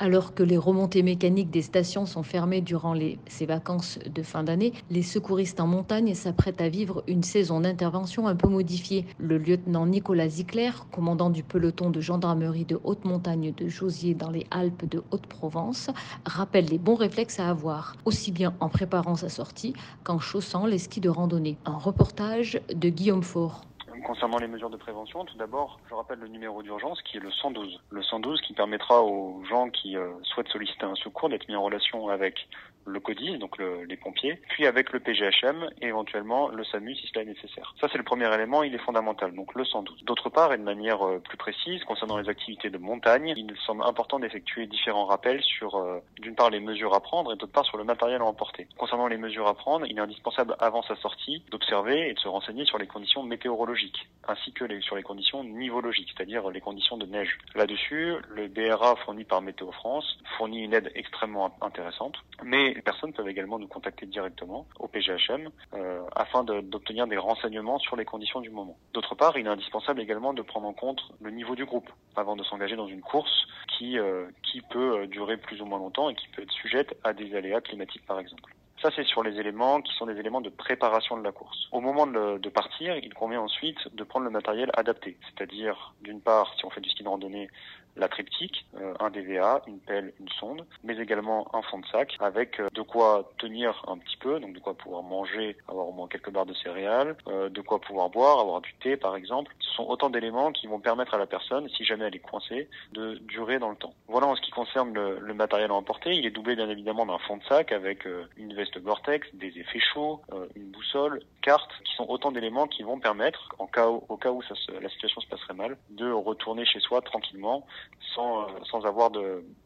Alors que les remontées mécaniques des stations sont fermées durant ces vacances de fin d'année, les secouristes en montagne s'apprêtent à vivre une saison d'intervention un peu modifiée. Le lieutenant Nicolas Zickler, commandant du peloton de gendarmerie de haute montagne de Josier dans les Alpes de Haute-Provence, rappelle les bons réflexes à avoir, aussi bien en préparant sa sortie qu'en chaussant les skis de randonnée. Un reportage de Guillaume Faure. Concernant les mesures de prévention, tout d'abord, je rappelle le numéro d'urgence qui est le 112. Le 112 qui permettra aux gens qui euh, souhaitent solliciter un secours d'être mis en relation avec le CODIS, donc le, les pompiers, puis avec le PGHM et éventuellement le SAMU si cela est nécessaire. Ça, c'est le premier élément, il est fondamental, donc le 112. D'autre part, et de manière euh, plus précise, concernant les activités de montagne, il semble important d'effectuer différents rappels sur, euh, d'une part, les mesures à prendre et d'autre part, sur le matériel à emporter. Concernant les mesures à prendre, il est indispensable, avant sa sortie, d'observer et de se renseigner sur les conditions météorologiques ainsi que sur les conditions nivologiques, c'est-à-dire les conditions de neige. Là-dessus, le BRA fourni par Météo France fournit une aide extrêmement intéressante, mais les personnes peuvent également nous contacter directement au PGHM euh, afin d'obtenir des renseignements sur les conditions du moment. D'autre part, il est indispensable également de prendre en compte le niveau du groupe avant de s'engager dans une course qui, euh, peut euh, durer plus ou moins longtemps et qui peut être sujette à des aléas climatiques par exemple. Ça, c'est sur les éléments qui sont des éléments de préparation de la course. Au moment de, de partir, il convient ensuite de prendre le matériel adapté, c'est-à-dire, d'une part, si on fait du ski de randonnée, la triptyque, euh, un DVA, une pelle, une sonde, mais également un fond de sac avec euh, de quoi tenir un petit peu, donc de quoi pouvoir manger, avoir au moins quelques barres de céréales, euh, de quoi pouvoir boire, avoir du thé par exemple. Ce sont autant d'éléments qui vont permettre à la personne, si jamais elle est coincée, de durer dans le temps. Voilà en ce qui concerne le, le matériel à emporter. Il est doublé bien évidemment d'un fond de sac avec une veste Gore-Tex, des effets chauds, une boussole, carte, qui sont autant d'éléments qui vont permettre, en cas au cas où ça se, la situation se passerait mal, de retourner chez soi tranquillement sans, euh, sans avoir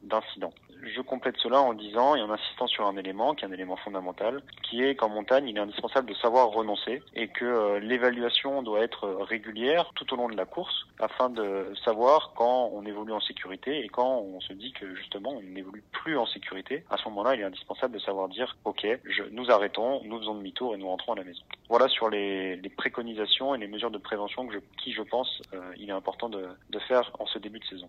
d'incident. Je complète cela en disant et en insistant sur un élément qui est un élément fondamental, qui est qu'en montagne, il est indispensable de savoir renoncer et que euh, l'évaluation doit être régulière tout au long de la course afin de savoir quand on évolue en sécurité et quand on se dit que justement on n'évolue plus en sécurité. À ce moment-là, il est indispensable de savoir dire ok, je, nous arrêtons, nous faisons demi-tour et nous rentrons à la maison. Voilà sur les, les préconisations et les mesures de prévention que je, qui, je pense, euh, il est important de, de faire en ce début de saison.